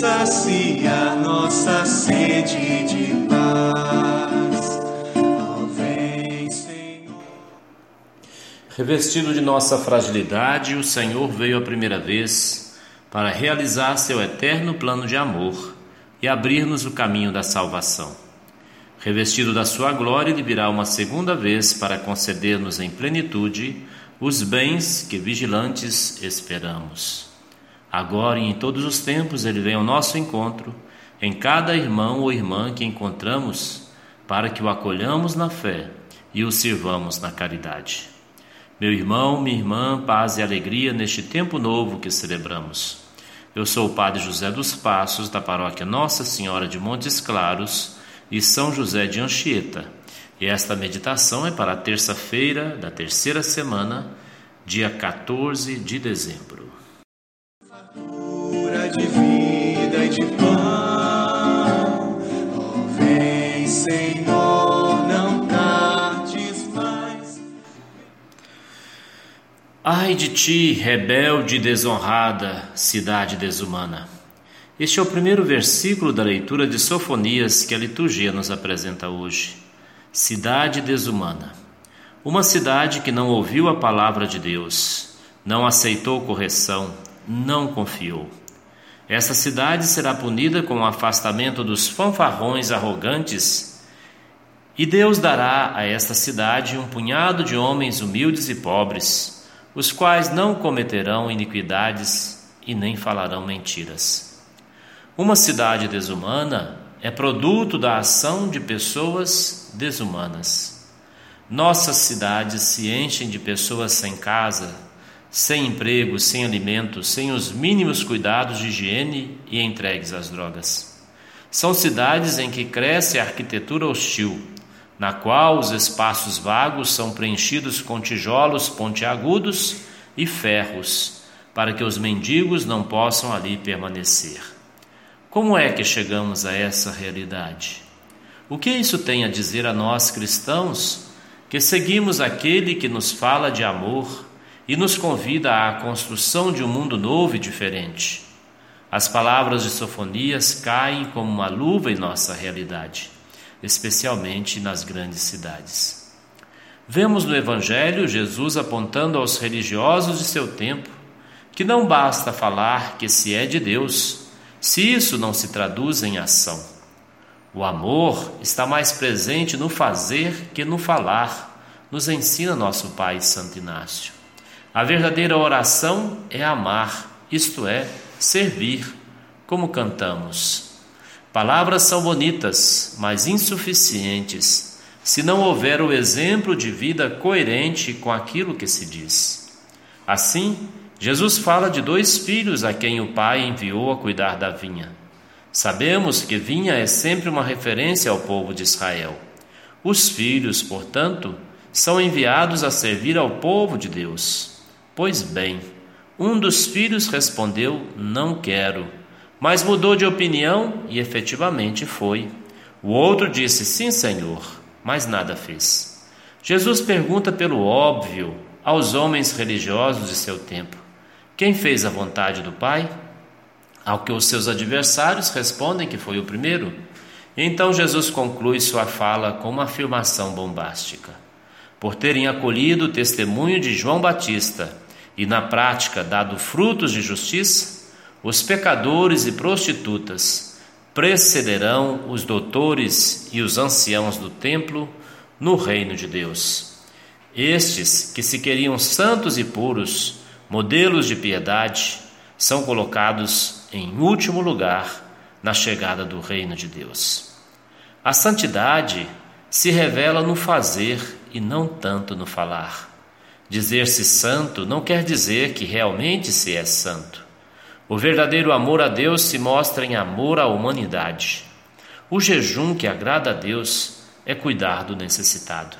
sacia nossa sede de paz. Vem, Senhor. Revestido de nossa fragilidade, o Senhor veio a primeira vez para realizar seu eterno plano de amor e abrir-nos o caminho da salvação. Revestido da sua glória, ele virá uma segunda vez para conceder-nos em plenitude os bens que vigilantes esperamos. Agora e em todos os tempos ele vem ao nosso encontro, em cada irmão ou irmã que encontramos, para que o acolhamos na fé e o sirvamos na caridade. Meu irmão, minha irmã, paz e alegria neste tempo novo que celebramos. Eu sou o Padre José dos Passos, da paróquia Nossa Senhora de Montes Claros e São José de Anchieta. E esta meditação é para terça-feira da terceira semana, dia 14 de dezembro. De vida e de pão, oh, vem, Senhor, não tardes mais. Ai de ti, rebelde e desonrada, cidade desumana. Este é o primeiro versículo da leitura de Sofonias que a liturgia nos apresenta hoje. Cidade desumana. Uma cidade que não ouviu a palavra de Deus, não aceitou correção, não confiou. Essa cidade será punida com o afastamento dos fanfarrões arrogantes, e Deus dará a esta cidade um punhado de homens humildes e pobres, os quais não cometerão iniquidades e nem falarão mentiras. Uma cidade desumana é produto da ação de pessoas desumanas. Nossas cidades se enchem de pessoas sem casa, sem emprego, sem alimento, sem os mínimos cuidados de higiene e entregues às drogas. São cidades em que cresce a arquitetura hostil, na qual os espaços vagos são preenchidos com tijolos pontiagudos e ferros, para que os mendigos não possam ali permanecer. Como é que chegamos a essa realidade? O que isso tem a dizer a nós cristãos que seguimos aquele que nos fala de amor e nos convida à construção de um mundo novo e diferente? As palavras de Sofonias caem como uma luva em nossa realidade, especialmente nas grandes cidades. Vemos no Evangelho Jesus apontando aos religiosos de seu tempo que não basta falar que se é de Deus se isso não se traduz em ação. O amor está mais presente no fazer que no falar, nos ensina nosso Pai Santo Inácio. A verdadeira oração é amar, isto é, servir, como cantamos. Palavras são bonitas, mas insuficientes, se não houver o exemplo de vida coerente com aquilo que se diz. Assim, Jesus fala de dois filhos a quem o pai enviou a cuidar da vinha. Sabemos que vinha é sempre uma referência ao povo de Israel. Os filhos, portanto, são enviados a servir ao povo de Deus. Pois bem, um dos filhos respondeu: Não quero, mas mudou de opinião e efetivamente foi. O outro disse: Sim, Senhor, mas nada fez. Jesus pergunta pelo óbvio aos homens religiosos de seu tempo: quem fez a vontade do Pai? Ao que os seus adversários respondem que foi o primeiro. Então Jesus conclui sua fala com uma afirmação bombástica. Por terem acolhido o testemunho de João Batista e na prática dado frutos de justiça, os pecadores e prostitutas precederão os doutores e os anciãos do templo no reino de Deus. Estes que se queriam santos e puros, modelos de piedade, são colocados em último lugar na chegada do reino de Deus. A santidade se revela no fazer e não tanto no falar. Dizer-se santo não quer dizer que realmente se é santo. O verdadeiro amor a Deus se mostra em amor à humanidade. O jejum que agrada a Deus é cuidar do necessitado.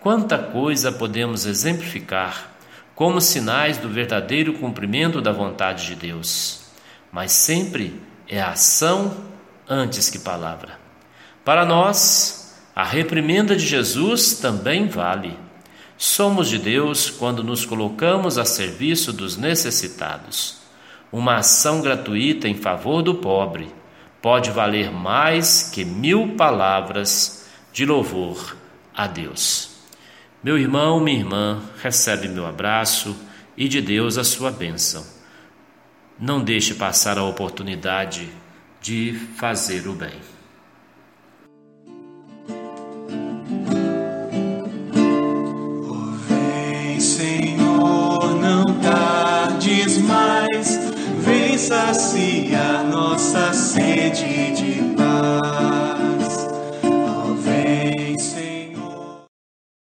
Quanta coisa podemos exemplificar como sinais do verdadeiro cumprimento da vontade de Deus. Mas sempre é ação antes que palavra. Para nós, a reprimenda de Jesus também vale. Somos de Deus quando nos colocamos a serviço dos necessitados. Uma ação gratuita em favor do pobre pode valer mais que mil palavras de louvor a Deus. Meu irmão, minha irmã, recebe meu abraço e de Deus a sua bênção. Não deixe passar a oportunidade de fazer o bem. see. Ya.